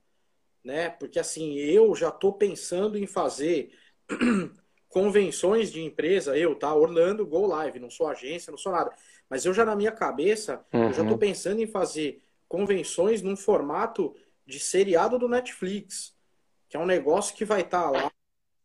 né? Porque assim, eu já tô pensando em fazer (clears throat) convenções de empresa, eu, tá? Orlando Go Live, não sou agência, não sou nada. Mas eu já na minha cabeça, uhum. eu já tô uhum. pensando em fazer convenções num formato de seriado do Netflix, que é um negócio que vai estar tá lá, a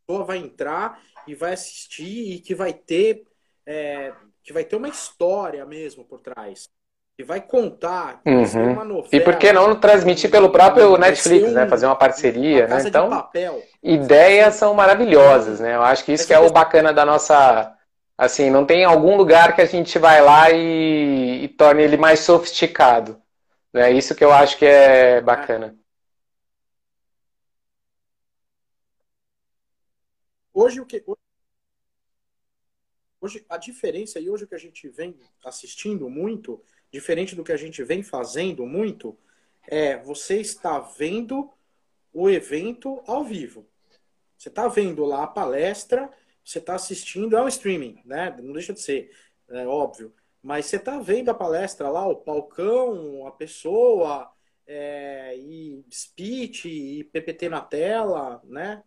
pessoa vai entrar e vai assistir e que vai ter é, que vai ter uma história mesmo por trás. que vai contar uhum. uma novela. E por que não transmitir pelo próprio Netflix, um, né? Fazer uma parceria, uma né? Então, papel, ideias são maravilhosas, né? Eu acho que isso que é o bacana da nossa assim, não tem algum lugar que a gente vai lá e, e torne ele mais sofisticado. É né? isso que eu acho que é bacana. Hoje o que hoje a diferença e hoje o que a gente vem assistindo muito, diferente do que a gente vem fazendo muito, é você está vendo o evento ao vivo. Você está vendo lá a palestra, você está assistindo, é um streaming, né? Não deixa de ser, é óbvio. Mas você está vendo a palestra lá, o palcão, a pessoa, é, e speech, e PPT na tela, né?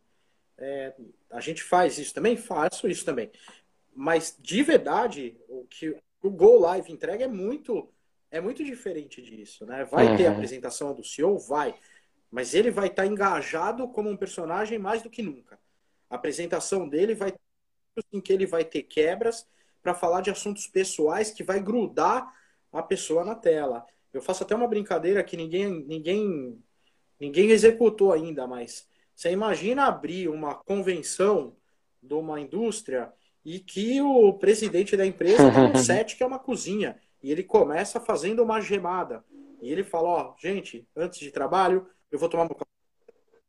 É, a gente faz isso também? Faço isso também. Mas, de verdade, o que o Go Live entrega é muito é muito diferente disso, né? Vai uhum. ter a apresentação do CEO? Vai. Mas ele vai estar tá engajado como um personagem mais do que nunca. A apresentação dele vai em que ele vai ter quebras para falar de assuntos pessoais que vai grudar a pessoa na tela. Eu faço até uma brincadeira que ninguém ninguém ninguém executou ainda, mas você imagina abrir uma convenção de uma indústria e que o presidente da empresa tem um (laughs) set que é uma cozinha e ele começa fazendo uma gemada. E ele fala, ó, gente, antes de trabalho, eu vou tomar um café.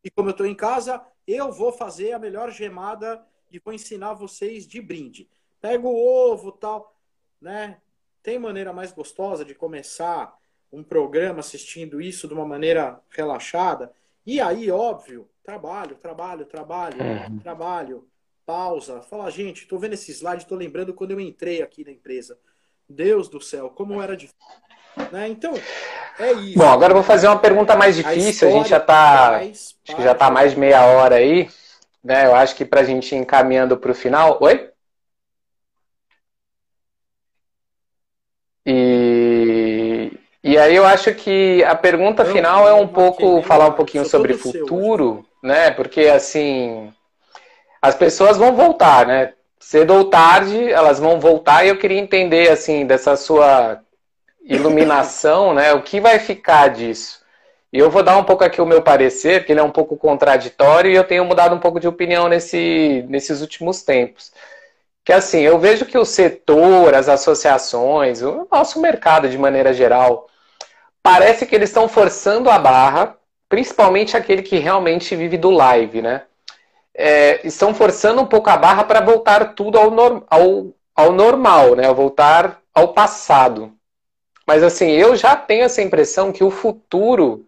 E como eu estou em casa, eu vou fazer a melhor gemada e vou ensinar vocês de brinde. Pega o ovo, tal, né? Tem maneira mais gostosa de começar um programa assistindo isso de uma maneira relaxada? E aí, óbvio, Trabalho, trabalho, trabalho, uhum. trabalho, pausa. Fala, gente, tô vendo esse slide, tô lembrando quando eu entrei aqui na empresa. Deus do céu, como era difícil. Né? Então, é isso. Bom, agora eu vou fazer uma pergunta mais difícil. A, a gente já tá. Acho que já tá mais de meia hora aí. Né? Eu acho que pra gente ir encaminhando pro final. Oi? E, e aí eu acho que a pergunta final é um pouco falar um pouquinho sobre futuro né? Porque assim, as pessoas vão voltar, né? Cedo ou tarde, elas vão voltar e eu queria entender assim dessa sua iluminação, né? O que vai ficar disso? E eu vou dar um pouco aqui o meu parecer, que ele é um pouco contraditório e eu tenho mudado um pouco de opinião nesse, nesses últimos tempos. Que assim, eu vejo que o setor, as associações, o nosso mercado de maneira geral, parece que eles estão forçando a barra principalmente aquele que realmente vive do live, né? É, estão forçando um pouco a barra para voltar tudo ao, norm, ao, ao normal, né? voltar ao passado. Mas assim, eu já tenho essa impressão que o futuro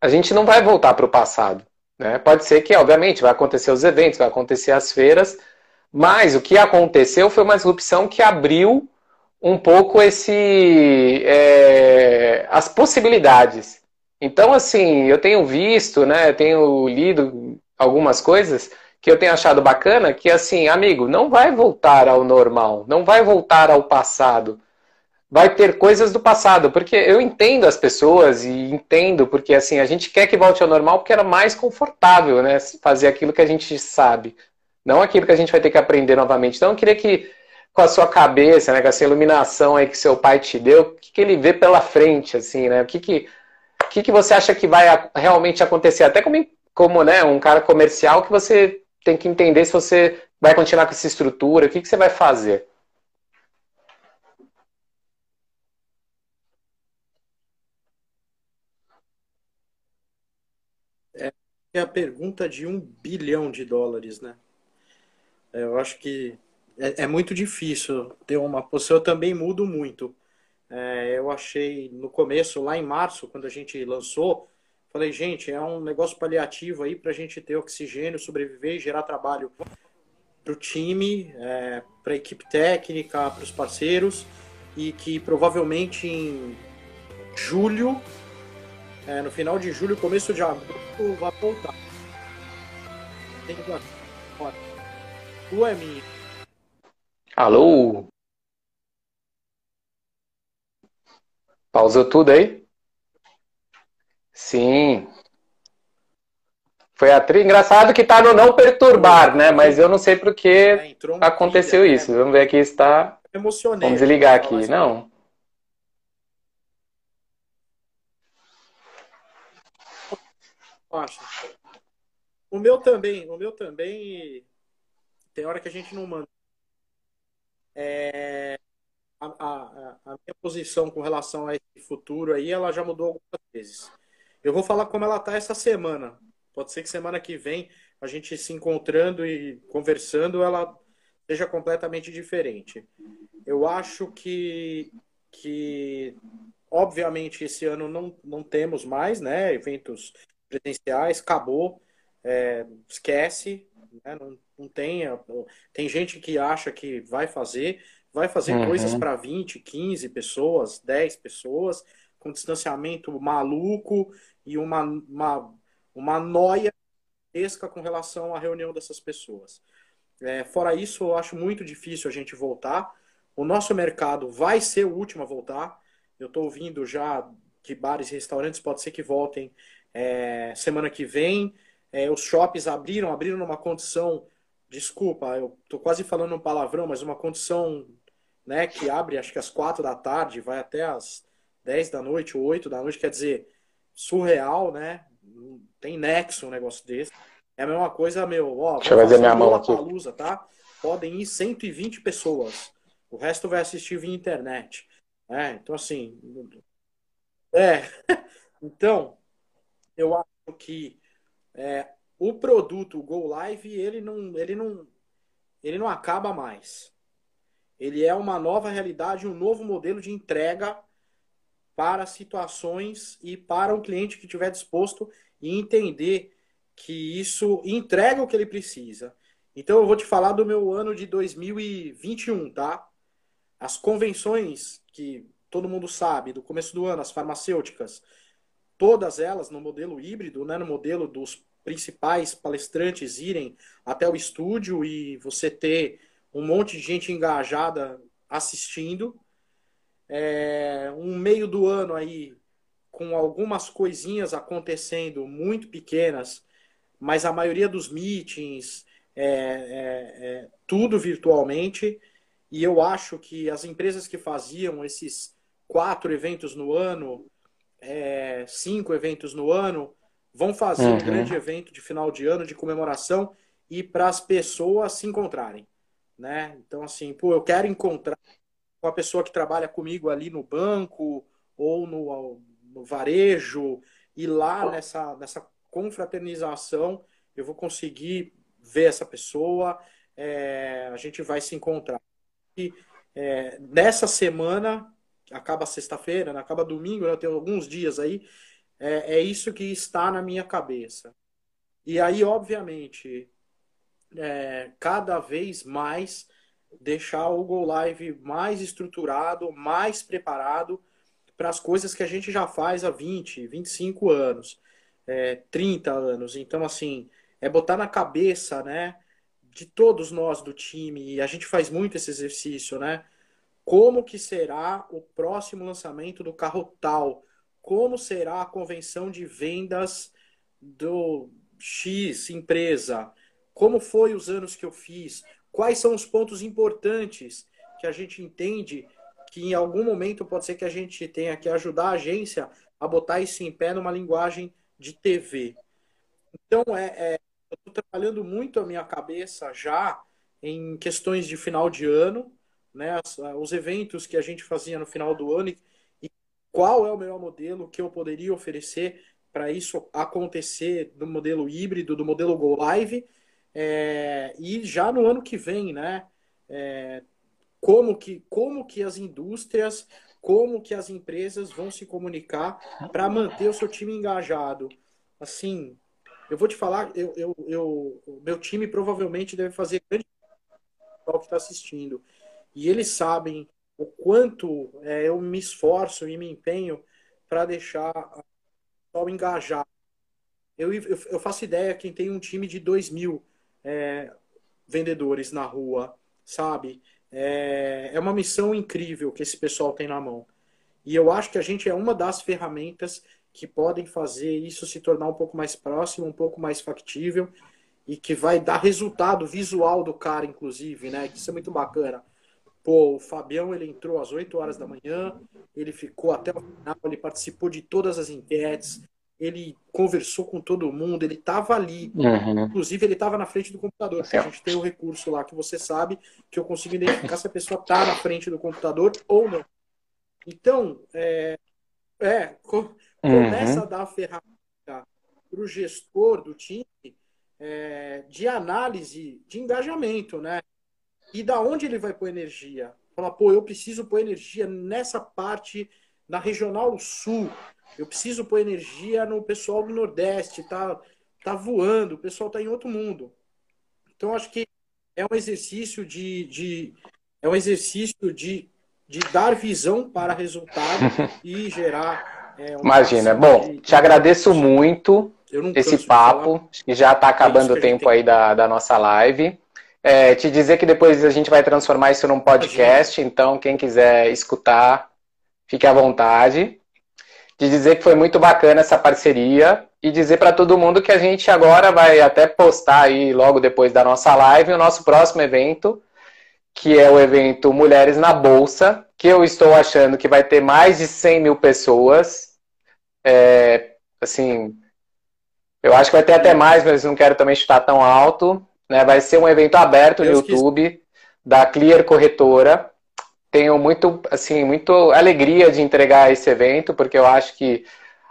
a gente não vai voltar para o passado. Né? Pode ser que, obviamente, vai acontecer os eventos, vai acontecer as feiras, mas o que aconteceu foi uma disrupção que abriu um pouco esse é, as possibilidades. Então, assim, eu tenho visto, né, tenho lido algumas coisas que eu tenho achado bacana, que assim, amigo, não vai voltar ao normal, não vai voltar ao passado. Vai ter coisas do passado, porque eu entendo as pessoas e entendo porque assim, a gente quer que volte ao normal porque era mais confortável, né, fazer aquilo que a gente sabe, não aquilo que a gente vai ter que aprender novamente. Então, eu queria que com a sua cabeça, né, com essa iluminação aí que seu pai te deu, o que, que ele vê pela frente, assim, né? O que que o que, que você acha que vai realmente acontecer? Até como, como né, um cara comercial que você tem que entender se você vai continuar com essa estrutura, o que, que você vai fazer? É a pergunta de um bilhão de dólares, né? É, eu acho que é, é muito difícil ter uma posição. Eu também mudo muito. É, eu achei no começo, lá em março, quando a gente lançou, falei, gente, é um negócio paliativo aí para a gente ter oxigênio, sobreviver e gerar trabalho para o time, é, para a equipe técnica, para os parceiros, e que provavelmente em julho, é, no final de julho, começo de agosto, vai voltar. Tem que Tu é minha. Alô? Pausou tudo aí? Sim. Foi a. Engraçado que tá no não perturbar, né? Mas eu não sei por que é, aconteceu isso. Né? Vamos ver aqui está. Emocionei. Vamos desligar né? aqui. Não. O meu também, o meu também. Tem hora que a gente não manda. É a, a, a, minha posição com relação a esse futuro aí, ela já mudou algumas vezes. Eu vou falar como ela tá essa semana. Pode ser que semana que vem a gente se encontrando e conversando, ela seja completamente diferente. Eu acho que, que obviamente, esse ano não, não temos mais né, eventos presenciais, acabou, é, esquece, né, não, não tem. Tem gente que acha que vai fazer, vai fazer uhum. coisas para 20, 15 pessoas, 10 pessoas, com distanciamento maluco e uma, uma, uma noia com relação à reunião dessas pessoas. É, fora isso, eu acho muito difícil a gente voltar. O nosso mercado vai ser o último a voltar. Eu estou ouvindo já que bares e restaurantes pode ser que voltem é, semana que vem. É, os shoppings abriram, abriram numa condição, desculpa, eu estou quase falando um palavrão, mas uma condição né, que abre acho que às quatro da tarde, vai até às dez da noite oito da noite, quer dizer, surreal, né? Tem nexo um negócio desse. É a mesma coisa, meu, ó, Deixa eu fazer minha mão aqui. Palusa, tá? Podem ir 120 pessoas. O resto vai assistir via internet. É, então, assim. É. (laughs) Então, eu acho que é, o produto o Go Live, ele não, ele, não, ele não acaba mais. Ele é uma nova realidade, um novo modelo de entrega para situações e para um cliente que estiver disposto e entender que isso entrega o que ele precisa. Então eu vou te falar do meu ano de 2021, tá? As convenções que todo mundo sabe, do começo do ano, as farmacêuticas, todas elas no modelo híbrido, né, no modelo dos principais palestrantes irem até o estúdio e você ter um monte de gente engajada assistindo. É, um meio do ano aí com algumas coisinhas acontecendo muito pequenas mas a maioria dos meetings, é, é, é, tudo virtualmente. E eu acho que as empresas que faziam esses quatro eventos no ano, é, cinco eventos no ano, vão fazer uhum. um grande evento de final de ano de comemoração e para as pessoas se encontrarem. Né? Então, assim, pô, eu quero encontrar com a pessoa que trabalha comigo ali no banco ou no, no varejo, e lá nessa, nessa confraternização, eu vou conseguir ver essa pessoa, é, a gente vai se encontrar. E é, nessa semana, acaba sexta-feira, né, acaba domingo, eu tenho alguns dias aí, é, é, isso que está na minha cabeça. E aí, obviamente, é, cada vez mais deixar o Go Live mais estruturado, mais preparado para as coisas que a gente já faz há 20, 25 anos é, 30 anos. Então, assim, é botar na cabeça, né, de todos nós do time, e a gente faz muito esse exercício, né? Como que será o próximo lançamento do carro tal? Como será a convenção de vendas do X empresa? Como foi os anos que eu fiz? Quais são os pontos importantes que a gente entende que em algum momento pode ser que a gente tenha que ajudar a agência a botar isso em pé numa linguagem de TV. Então, é, é eu estou trabalhando muito a minha cabeça já em questões de final de ano, né, os eventos que a gente fazia no final do ano e, e qual é o melhor modelo que eu poderia oferecer para isso acontecer do modelo híbrido, do modelo Go Live, é, e já no ano que vem, né? É, como, que, como que as indústrias como que as empresas vão se comunicar para manter o seu time engajado. Assim, eu vou te falar, eu, eu, eu meu time provavelmente deve fazer grande o que está assistindo. E eles sabem o quanto é, eu me esforço e me empenho para deixar o pessoal engajado. Eu, eu, eu, faço ideia quem tem um time de 2 mil é, vendedores na rua, sabe? É, é uma missão incrível que esse pessoal tem na mão. E eu acho que a gente é uma das ferramentas que podem fazer isso se tornar um pouco mais próximo, um pouco mais factível e que vai dar resultado visual do cara, inclusive, né? Isso é muito bacana. Pô, o Fabião ele entrou às 8 horas da manhã, ele ficou até o final, ele participou de todas as enquetes, ele conversou com todo mundo, ele estava ali. Uhum. Inclusive, ele estava na frente do computador. A gente tem o um recurso lá que você sabe que eu consigo identificar se a pessoa está na frente do computador ou não. Então, é, é começa uhum. a dar a ferramenta para o gestor do time é, de análise de engajamento, né? E da onde ele vai pôr energia? Falar, pô, eu preciso pôr energia nessa parte na regional sul. Eu preciso pôr energia no pessoal do Nordeste, tá, tá voando, o pessoal tá em outro mundo. Então, acho que é um exercício de, de é um exercício de, de dar visão para resultado (laughs) e gerar. É, Imagina. Bom, de, te agradeço muito esse papo, que já está acabando o tempo aí da, da nossa live. É, te dizer que depois a gente vai transformar isso num podcast, então quem quiser escutar, fique à vontade. De dizer que foi muito bacana essa parceria e dizer para todo mundo que a gente agora vai até postar aí logo depois da nossa live o nosso próximo evento, que é o evento Mulheres na Bolsa, que eu estou achando que vai ter mais de 100 mil pessoas. É, assim, eu acho que vai ter até mais, mas não quero também chutar tão alto. Né? Vai ser um evento aberto Deus no YouTube quis. da Clear Corretora. Tenho muito, assim, muito alegria de entregar esse evento, porque eu acho que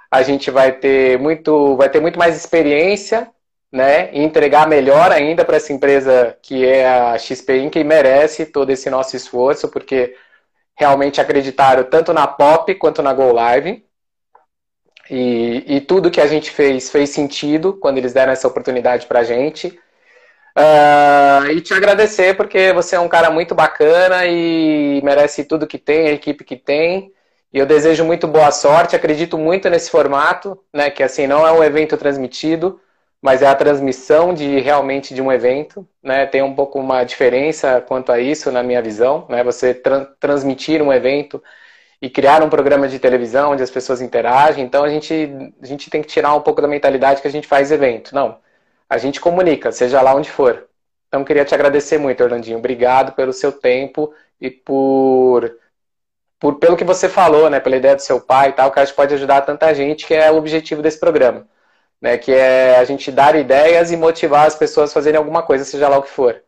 a gente vai ter muito, vai ter muito mais experiência, né? E entregar melhor ainda para essa empresa que é a XP Inc. e merece todo esse nosso esforço, porque realmente acreditaram tanto na Pop quanto na Go Live. E, e tudo que a gente fez fez sentido quando eles deram essa oportunidade para a gente. Uh, e te agradecer porque você é um cara muito bacana e merece tudo que tem, a equipe que tem. E eu desejo muito boa sorte, acredito muito nesse formato, né? Que assim não é um evento transmitido, mas é a transmissão de realmente de um evento, né? Tem um pouco uma diferença quanto a isso na minha visão, né? Você tra transmitir um evento e criar um programa de televisão onde as pessoas interagem. Então a gente a gente tem que tirar um pouco da mentalidade que a gente faz evento. Não a gente comunica, seja lá onde for. Então, queria te agradecer muito, Orlandinho. Obrigado pelo seu tempo e por, por pelo que você falou, né, pela ideia do seu pai e tal, que acho que pode ajudar tanta gente, que é o objetivo desse programa. Né, que é a gente dar ideias e motivar as pessoas a fazerem alguma coisa, seja lá o que for.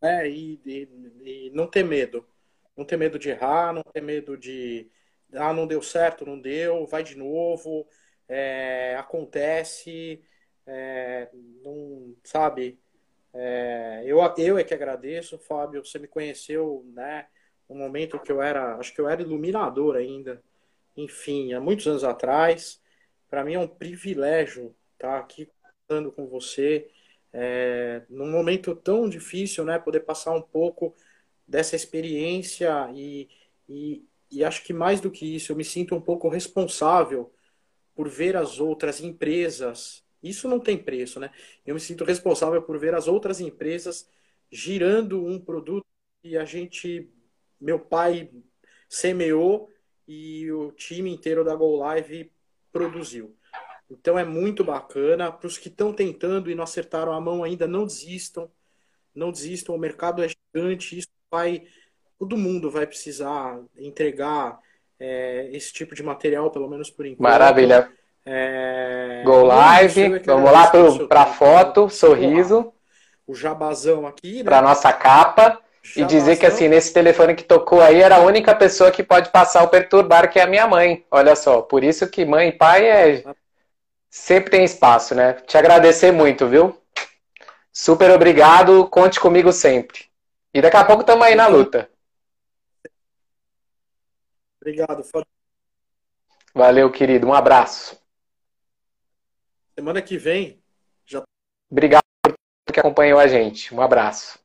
É, e, e, e não ter medo. Não ter medo de errar, não ter medo de. Ah, não deu certo, não deu, vai de novo, é, acontece, é, não, sabe? É, eu, eu é que agradeço, Fábio, você me conheceu, né? No momento que eu era, acho que eu era iluminador ainda, enfim, há muitos anos atrás. Para mim é um privilégio estar aqui falando com você, é, num momento tão difícil, né? Poder passar um pouco dessa experiência e, e, e acho que mais do que isso, eu me sinto um pouco responsável por ver as outras empresas. Isso não tem preço, né? Eu me sinto responsável por ver as outras empresas girando um produto que a gente, meu pai semeou e o time inteiro da Go Live produziu. Então é muito bacana. Para os que estão tentando e não acertaram a mão ainda, não desistam. Não desistam. O mercado é gigante. Isso vai, todo mundo vai precisar entregar é, esse tipo de material, pelo menos por enquanto. Maravilha. É... Go live, vamos lá para a foto, sorriso. O jabazão aqui, né? Para nossa capa. Jabazão. E dizer que assim, nesse telefone que tocou aí, era a única pessoa que pode passar o perturbar, que é a minha mãe. Olha só, por isso que mãe e pai é. Sempre tem espaço, né? Te agradecer muito, viu? Super obrigado, conte comigo sempre. E daqui a pouco estamos aí na luta. Obrigado. Valeu, querido. Um abraço. Semana que vem já. Obrigado por que acompanhou a gente. Um abraço.